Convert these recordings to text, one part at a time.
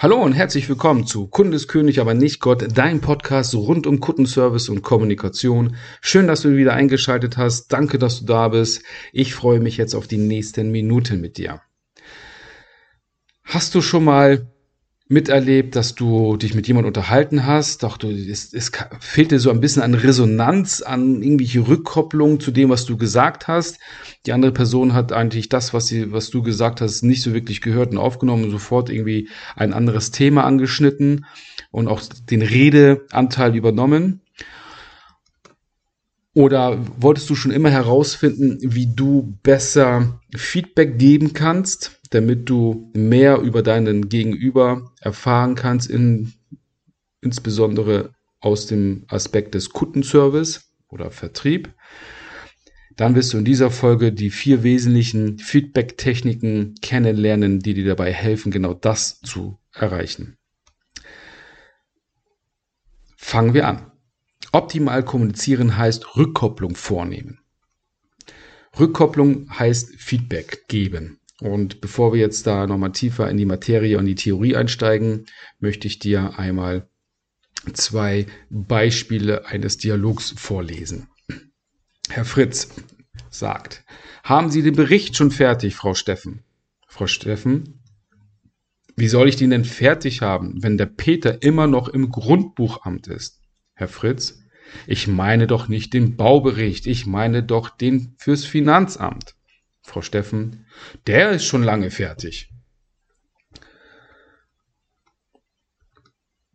Hallo und herzlich willkommen zu Kundeskönig, aber nicht Gott, dein Podcast rund um Kundenservice und Kommunikation. Schön, dass du wieder eingeschaltet hast. Danke, dass du da bist. Ich freue mich jetzt auf die nächsten Minuten mit dir. Hast du schon mal miterlebt, dass du dich mit jemandem unterhalten hast, doch du, es, es fehlt dir so ein bisschen an Resonanz, an irgendwelche Rückkopplung zu dem, was du gesagt hast. Die andere Person hat eigentlich das, was, sie, was du gesagt hast, nicht so wirklich gehört und aufgenommen und sofort irgendwie ein anderes Thema angeschnitten und auch den Redeanteil übernommen. Oder wolltest du schon immer herausfinden, wie du besser Feedback geben kannst, damit du mehr über deinen Gegenüber erfahren kannst, in, insbesondere aus dem Aspekt des Kundenservice oder Vertrieb? Dann wirst du in dieser Folge die vier wesentlichen Feedback-Techniken kennenlernen, die dir dabei helfen, genau das zu erreichen. Fangen wir an. Optimal kommunizieren heißt Rückkopplung vornehmen. Rückkopplung heißt Feedback geben. Und bevor wir jetzt da nochmal tiefer in die Materie und die Theorie einsteigen, möchte ich dir einmal zwei Beispiele eines Dialogs vorlesen. Herr Fritz sagt, haben Sie den Bericht schon fertig, Frau Steffen? Frau Steffen, wie soll ich den denn fertig haben, wenn der Peter immer noch im Grundbuchamt ist? Herr Fritz, ich meine doch nicht den Baubericht, ich meine doch den fürs Finanzamt. Frau Steffen, der ist schon lange fertig.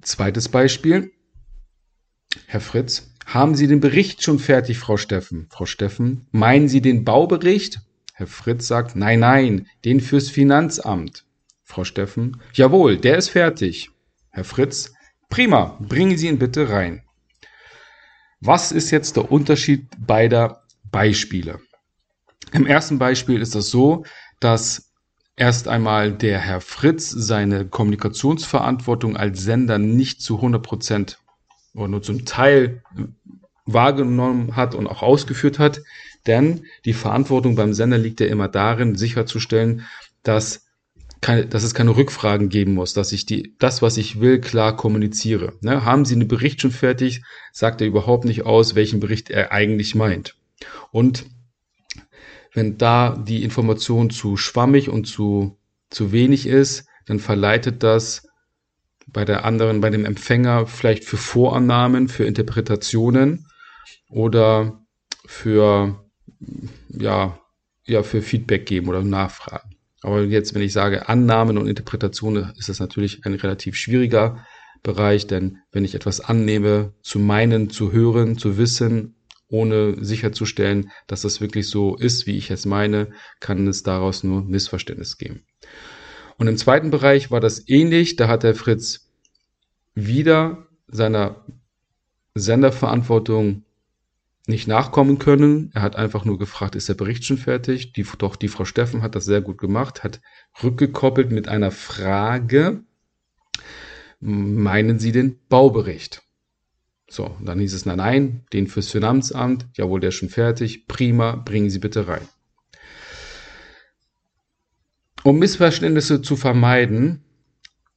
Zweites Beispiel. Herr Fritz, haben Sie den Bericht schon fertig, Frau Steffen? Frau Steffen, meinen Sie den Baubericht? Herr Fritz sagt, nein, nein, den fürs Finanzamt. Frau Steffen, jawohl, der ist fertig. Herr Fritz, prima, bringen Sie ihn bitte rein. Was ist jetzt der Unterschied beider Beispiele? Im ersten Beispiel ist das so, dass erst einmal der Herr Fritz seine Kommunikationsverantwortung als Sender nicht zu 100 Prozent oder nur zum Teil wahrgenommen hat und auch ausgeführt hat. Denn die Verantwortung beim Sender liegt ja immer darin, sicherzustellen, dass keine, dass es keine Rückfragen geben muss, dass ich die, das, was ich will, klar kommuniziere. Ne? Haben Sie einen Bericht schon fertig, sagt er überhaupt nicht aus, welchen Bericht er eigentlich meint. Und wenn da die Information zu schwammig und zu, zu wenig ist, dann verleitet das bei der anderen, bei dem Empfänger vielleicht für Vorannahmen, für Interpretationen oder für, ja, ja, für Feedback geben oder Nachfragen. Aber jetzt, wenn ich sage Annahmen und Interpretationen, ist das natürlich ein relativ schwieriger Bereich, denn wenn ich etwas annehme, zu meinen, zu hören, zu wissen, ohne sicherzustellen, dass das wirklich so ist, wie ich es meine, kann es daraus nur Missverständnis geben. Und im zweiten Bereich war das ähnlich. Da hat der Fritz wieder seiner Senderverantwortung nicht nachkommen können. Er hat einfach nur gefragt, ist der Bericht schon fertig? Die, doch die Frau Steffen hat das sehr gut gemacht, hat rückgekoppelt mit einer Frage. Meinen Sie den Baubericht? So, dann hieß es, nein, nein, den fürs Finanzamt, jawohl, der ist schon fertig, prima, bringen Sie bitte rein. Um Missverständnisse zu vermeiden,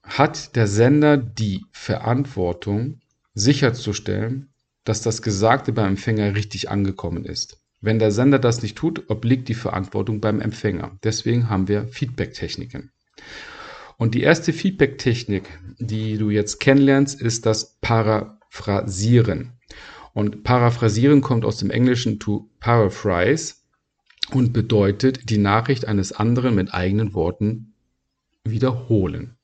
hat der Sender die Verantwortung, sicherzustellen, dass das Gesagte beim Empfänger richtig angekommen ist. Wenn der Sender das nicht tut, obliegt die Verantwortung beim Empfänger. Deswegen haben wir Feedback-Techniken. Und die erste Feedback-Technik, die du jetzt kennenlernst, ist das Paraphrasieren. Und Paraphrasieren kommt aus dem Englischen to paraphrase und bedeutet die Nachricht eines anderen mit eigenen Worten wiederholen.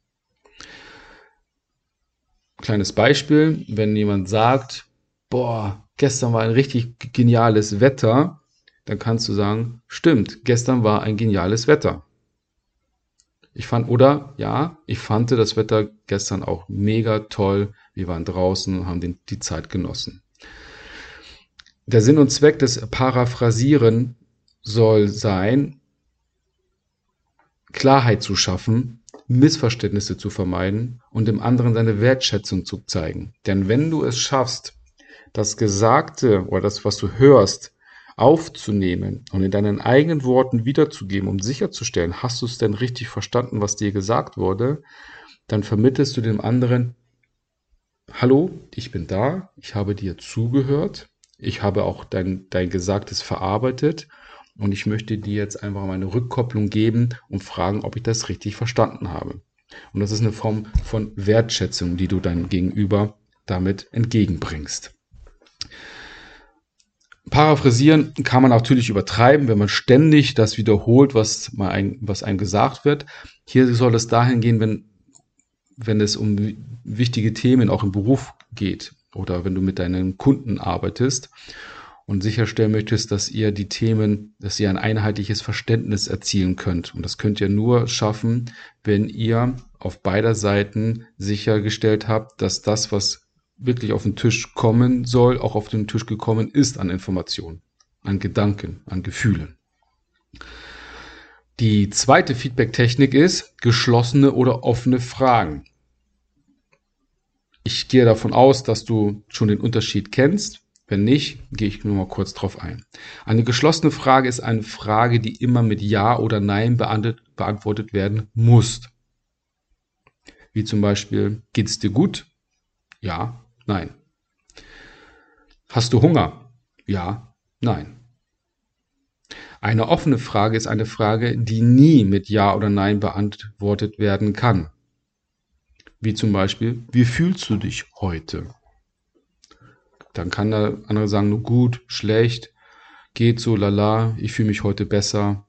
Kleines Beispiel, wenn jemand sagt, boah, gestern war ein richtig geniales Wetter, dann kannst du sagen, stimmt, gestern war ein geniales Wetter. Ich fand, oder ja, ich fand das Wetter gestern auch mega toll. Wir waren draußen und haben den, die Zeit genossen. Der Sinn und Zweck des Paraphrasieren soll sein, Klarheit zu schaffen, Missverständnisse zu vermeiden und dem anderen seine Wertschätzung zu zeigen. Denn wenn du es schaffst, das Gesagte oder das, was du hörst, aufzunehmen und in deinen eigenen Worten wiederzugeben, um sicherzustellen, hast du es denn richtig verstanden, was dir gesagt wurde, dann vermittelst du dem anderen, hallo, ich bin da, ich habe dir zugehört, ich habe auch dein, dein Gesagtes verarbeitet und ich möchte dir jetzt einfach mal eine Rückkopplung geben und fragen, ob ich das richtig verstanden habe. Und das ist eine Form von Wertschätzung, die du deinem Gegenüber damit entgegenbringst. Paraphrasieren kann man natürlich übertreiben, wenn man ständig das wiederholt, was, mal ein, was einem gesagt wird. Hier soll es dahin gehen, wenn, wenn es um wichtige Themen auch im Beruf geht oder wenn du mit deinen Kunden arbeitest und sicherstellen möchtest, dass ihr die Themen, dass ihr ein einheitliches Verständnis erzielen könnt. Und das könnt ihr nur schaffen, wenn ihr auf beider Seiten sichergestellt habt, dass das, was wirklich auf den Tisch kommen soll, auch auf den Tisch gekommen ist an Informationen, an Gedanken, an Gefühlen. Die zweite Feedback-Technik ist geschlossene oder offene Fragen. Ich gehe davon aus, dass du schon den Unterschied kennst. Wenn nicht, gehe ich nur mal kurz drauf ein. Eine geschlossene Frage ist eine Frage, die immer mit Ja oder Nein beantwortet werden muss. Wie zum Beispiel, geht's dir gut? Ja, Nein. Hast du Hunger? Ja, nein. Eine offene Frage ist eine Frage, die nie mit Ja oder Nein beantwortet werden kann. Wie zum Beispiel, wie fühlst du dich heute? Dann kann der andere sagen, nur gut, schlecht, geht so, lala, ich fühle mich heute besser.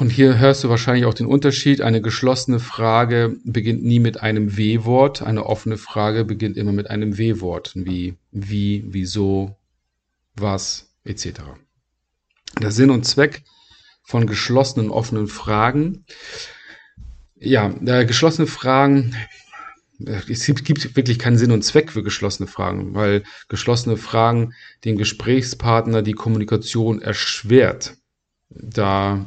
Und hier hörst du wahrscheinlich auch den Unterschied. Eine geschlossene Frage beginnt nie mit einem W-Wort. Eine offene Frage beginnt immer mit einem W-Wort, wie wie, wieso, was, etc. Der Sinn und Zweck von geschlossenen, offenen Fragen. Ja, äh, geschlossene Fragen, es gibt wirklich keinen Sinn und Zweck für geschlossene Fragen, weil geschlossene Fragen dem Gesprächspartner die Kommunikation erschwert. Da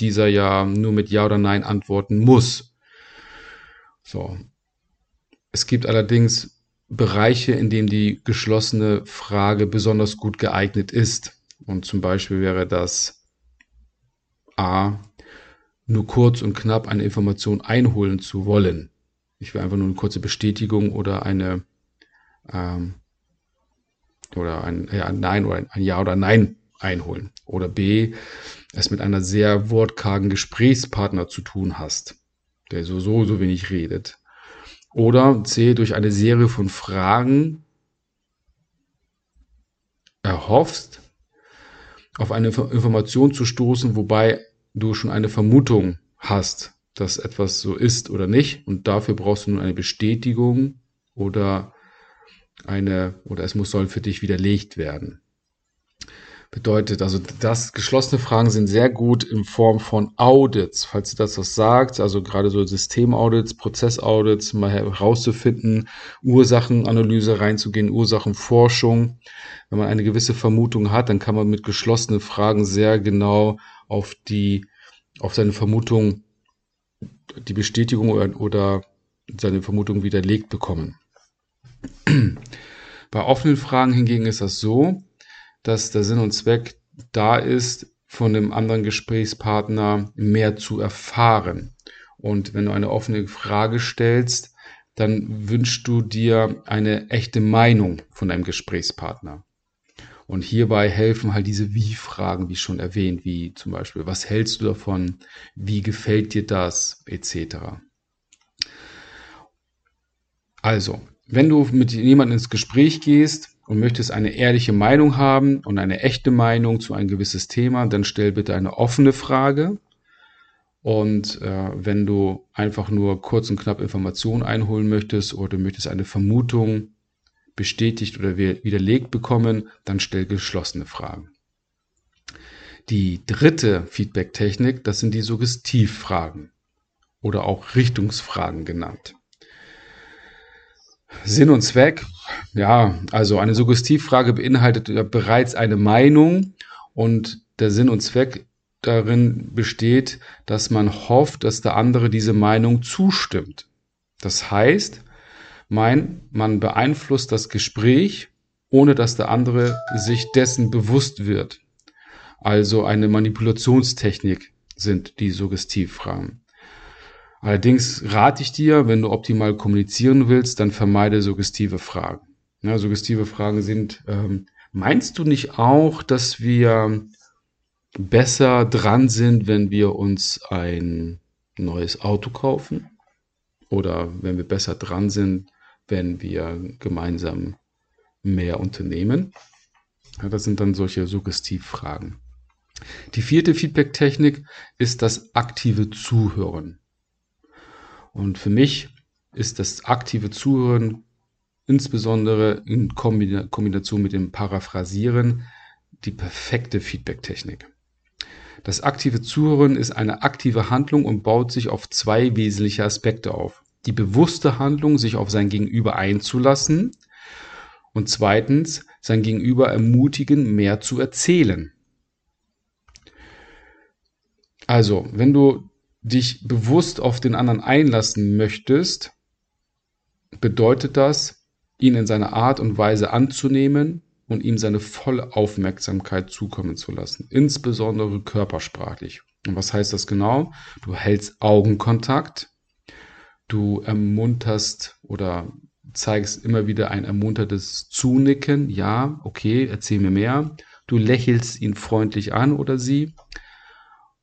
dieser ja nur mit Ja oder Nein antworten muss. So. Es gibt allerdings Bereiche, in denen die geschlossene Frage besonders gut geeignet ist. Und zum Beispiel wäre das A, nur kurz und knapp eine Information einholen zu wollen. Ich will einfach nur eine kurze Bestätigung oder eine ähm, oder ein, ja, Nein oder ein Ja oder Nein einholen. Oder B, es mit einer sehr wortkargen Gesprächspartner zu tun hast, der so, so, so wenig redet. Oder C, durch eine Serie von Fragen erhoffst, auf eine Information zu stoßen, wobei du schon eine Vermutung hast, dass etwas so ist oder nicht. Und dafür brauchst du nun eine Bestätigung oder eine, oder es muss soll für dich widerlegt werden bedeutet. Also das geschlossene Fragen sind sehr gut in Form von Audits, falls ihr das was sagt, also gerade so Systemaudits, Prozessaudits, mal herauszufinden, Ursachenanalyse reinzugehen, Ursachenforschung. Wenn man eine gewisse Vermutung hat, dann kann man mit geschlossenen Fragen sehr genau auf die, auf seine Vermutung, die Bestätigung oder, oder seine Vermutung widerlegt bekommen. Bei offenen Fragen hingegen ist das so, dass der Sinn und Zweck da ist, von dem anderen Gesprächspartner mehr zu erfahren. Und wenn du eine offene Frage stellst, dann wünschst du dir eine echte Meinung von deinem Gesprächspartner. Und hierbei helfen halt diese Wie-Fragen, wie schon erwähnt, wie zum Beispiel, was hältst du davon? Wie gefällt dir das? Etc. Also, wenn du mit jemandem ins Gespräch gehst, und möchtest eine ehrliche Meinung haben und eine echte Meinung zu ein gewisses Thema, dann stell bitte eine offene Frage. Und äh, wenn du einfach nur kurz und knapp Informationen einholen möchtest oder du möchtest eine Vermutung bestätigt oder widerlegt bekommen, dann stell geschlossene Fragen. Die dritte Feedback-Technik, das sind die Suggestivfragen oder auch Richtungsfragen genannt. Sinn und Zweck, ja, also eine Suggestivfrage beinhaltet bereits eine Meinung und der Sinn und Zweck darin besteht, dass man hofft, dass der andere diese Meinung zustimmt. Das heißt, mein, man beeinflusst das Gespräch, ohne dass der andere sich dessen bewusst wird. Also eine Manipulationstechnik sind die Suggestivfragen. Allerdings rate ich dir, wenn du optimal kommunizieren willst, dann vermeide suggestive Fragen. Ja, suggestive Fragen sind, ähm, meinst du nicht auch, dass wir besser dran sind, wenn wir uns ein neues Auto kaufen? Oder wenn wir besser dran sind, wenn wir gemeinsam mehr unternehmen? Ja, das sind dann solche Suggestivfragen. Die vierte Feedback-Technik ist das aktive Zuhören. Und für mich ist das aktive Zuhören insbesondere in Kombination mit dem Paraphrasieren die perfekte Feedback-Technik. Das aktive Zuhören ist eine aktive Handlung und baut sich auf zwei wesentliche Aspekte auf. Die bewusste Handlung, sich auf sein Gegenüber einzulassen und zweitens, sein Gegenüber ermutigen, mehr zu erzählen. Also, wenn du dich bewusst auf den anderen einlassen möchtest, bedeutet das, ihn in seiner Art und Weise anzunehmen und ihm seine volle Aufmerksamkeit zukommen zu lassen, insbesondere körpersprachlich. Und was heißt das genau? Du hältst Augenkontakt, du ermunterst oder zeigst immer wieder ein ermuntertes Zunicken, ja, okay, erzähl mir mehr. Du lächelst ihn freundlich an oder sie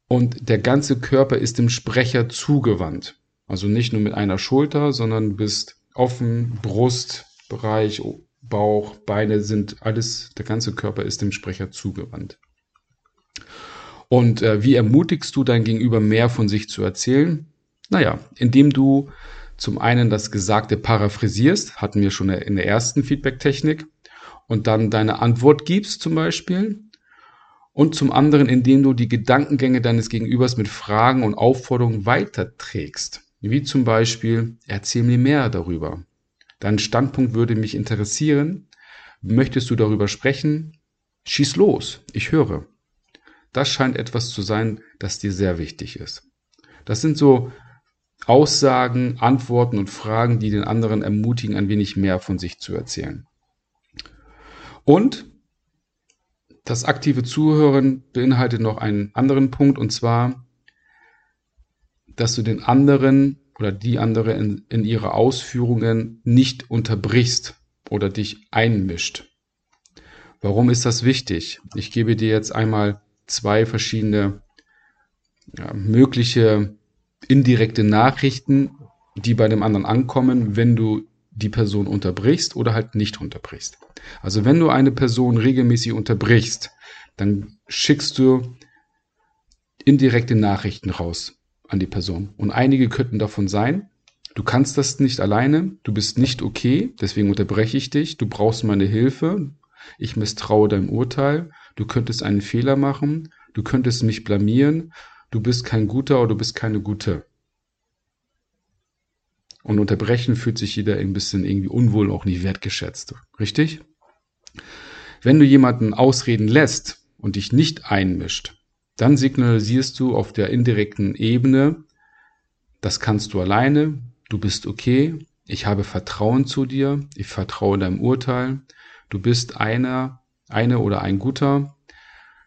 und der ganze Körper ist dem Sprecher zugewandt. Also nicht nur mit einer Schulter, sondern bist offen, Brustbereich, Bauch, Beine sind alles, der ganze Körper ist dem Sprecher zugewandt. Und äh, wie ermutigst du dein Gegenüber mehr von sich zu erzählen? Naja, indem du zum einen das Gesagte paraphrasierst, hatten wir schon in der ersten Feedback-Technik, und dann deine Antwort gibst zum Beispiel und zum anderen, indem du die Gedankengänge deines Gegenübers mit Fragen und Aufforderungen weiterträgst. Wie zum Beispiel, erzähl mir mehr darüber. Dein Standpunkt würde mich interessieren. Möchtest du darüber sprechen? Schieß los, ich höre. Das scheint etwas zu sein, das dir sehr wichtig ist. Das sind so Aussagen, Antworten und Fragen, die den anderen ermutigen, ein wenig mehr von sich zu erzählen. Und das aktive Zuhören beinhaltet noch einen anderen Punkt und zwar, dass du den anderen oder die andere in, in ihre Ausführungen nicht unterbrichst oder dich einmischt. Warum ist das wichtig? Ich gebe dir jetzt einmal zwei verschiedene ja, mögliche indirekte Nachrichten, die bei dem anderen ankommen, wenn du die Person unterbrichst oder halt nicht unterbrichst. Also wenn du eine Person regelmäßig unterbrichst, dann schickst du indirekte Nachrichten raus an die Person. Und einige könnten davon sein, du kannst das nicht alleine, du bist nicht okay, deswegen unterbreche ich dich, du brauchst meine Hilfe, ich misstraue deinem Urteil, du könntest einen Fehler machen, du könntest mich blamieren, du bist kein Guter oder du bist keine Gute. Und unterbrechen fühlt sich jeder ein bisschen irgendwie unwohl, auch nicht wertgeschätzt. Richtig? Wenn du jemanden ausreden lässt und dich nicht einmischt, dann signalisierst du auf der indirekten Ebene, das kannst du alleine, du bist okay, ich habe Vertrauen zu dir, ich vertraue deinem Urteil, du bist einer, eine oder ein Guter,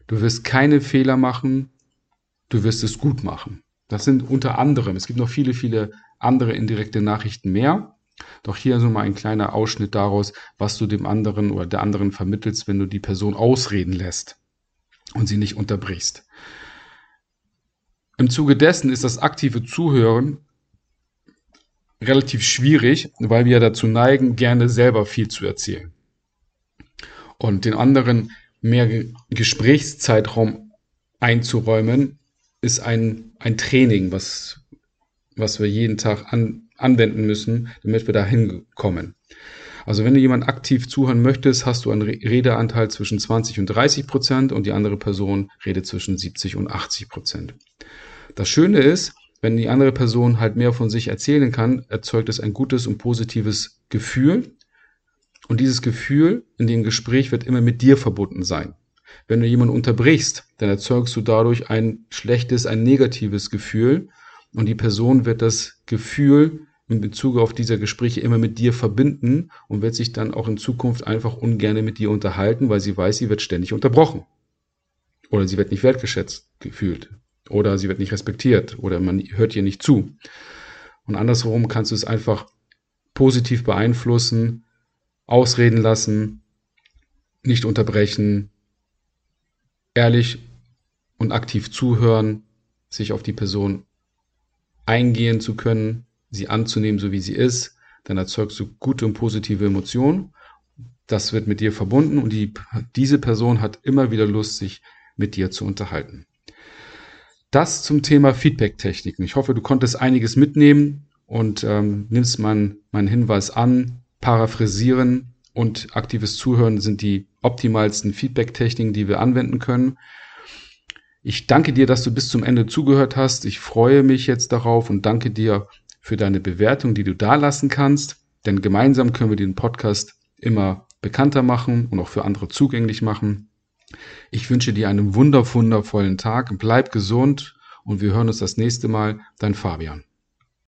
du wirst keine Fehler machen, du wirst es gut machen. Das sind unter anderem, es gibt noch viele, viele andere indirekte Nachrichten mehr. Doch hier so mal ein kleiner Ausschnitt daraus, was du dem anderen oder der anderen vermittelst, wenn du die Person ausreden lässt und sie nicht unterbrichst. Im Zuge dessen ist das aktive Zuhören relativ schwierig, weil wir dazu neigen, gerne selber viel zu erzählen. Und den anderen mehr Gesprächszeitraum einzuräumen, ist ein, ein Training, was was wir jeden Tag an, anwenden müssen, damit wir da hinkommen. Also wenn du jemand aktiv zuhören möchtest, hast du einen Redeanteil zwischen 20 und 30 Prozent und die andere Person redet zwischen 70 und 80 Prozent. Das Schöne ist, wenn die andere Person halt mehr von sich erzählen kann, erzeugt es ein gutes und positives Gefühl. Und dieses Gefühl in dem Gespräch wird immer mit dir verbunden sein. Wenn du jemanden unterbrichst, dann erzeugst du dadurch ein schlechtes, ein negatives Gefühl und die Person wird das Gefühl in Bezug auf diese Gespräche immer mit dir verbinden und wird sich dann auch in Zukunft einfach ungern mit dir unterhalten, weil sie weiß, sie wird ständig unterbrochen. Oder sie wird nicht wertgeschätzt gefühlt. Oder sie wird nicht respektiert. Oder man hört ihr nicht zu. Und andersherum kannst du es einfach positiv beeinflussen, ausreden lassen, nicht unterbrechen, ehrlich und aktiv zuhören, sich auf die Person eingehen zu können, sie anzunehmen, so wie sie ist, dann erzeugst du gute und positive Emotionen. Das wird mit dir verbunden und die, diese Person hat immer wieder Lust, sich mit dir zu unterhalten. Das zum Thema Feedback-Techniken. Ich hoffe, du konntest einiges mitnehmen und ähm, nimmst meinen mein Hinweis an. Paraphrasieren und aktives Zuhören sind die optimalsten Feedback-Techniken, die wir anwenden können. Ich danke dir, dass du bis zum Ende zugehört hast. Ich freue mich jetzt darauf und danke dir für deine Bewertung, die du da lassen kannst. Denn gemeinsam können wir den Podcast immer bekannter machen und auch für andere zugänglich machen. Ich wünsche dir einen wunderwundervollen Tag. Bleib gesund und wir hören uns das nächste Mal. Dein Fabian.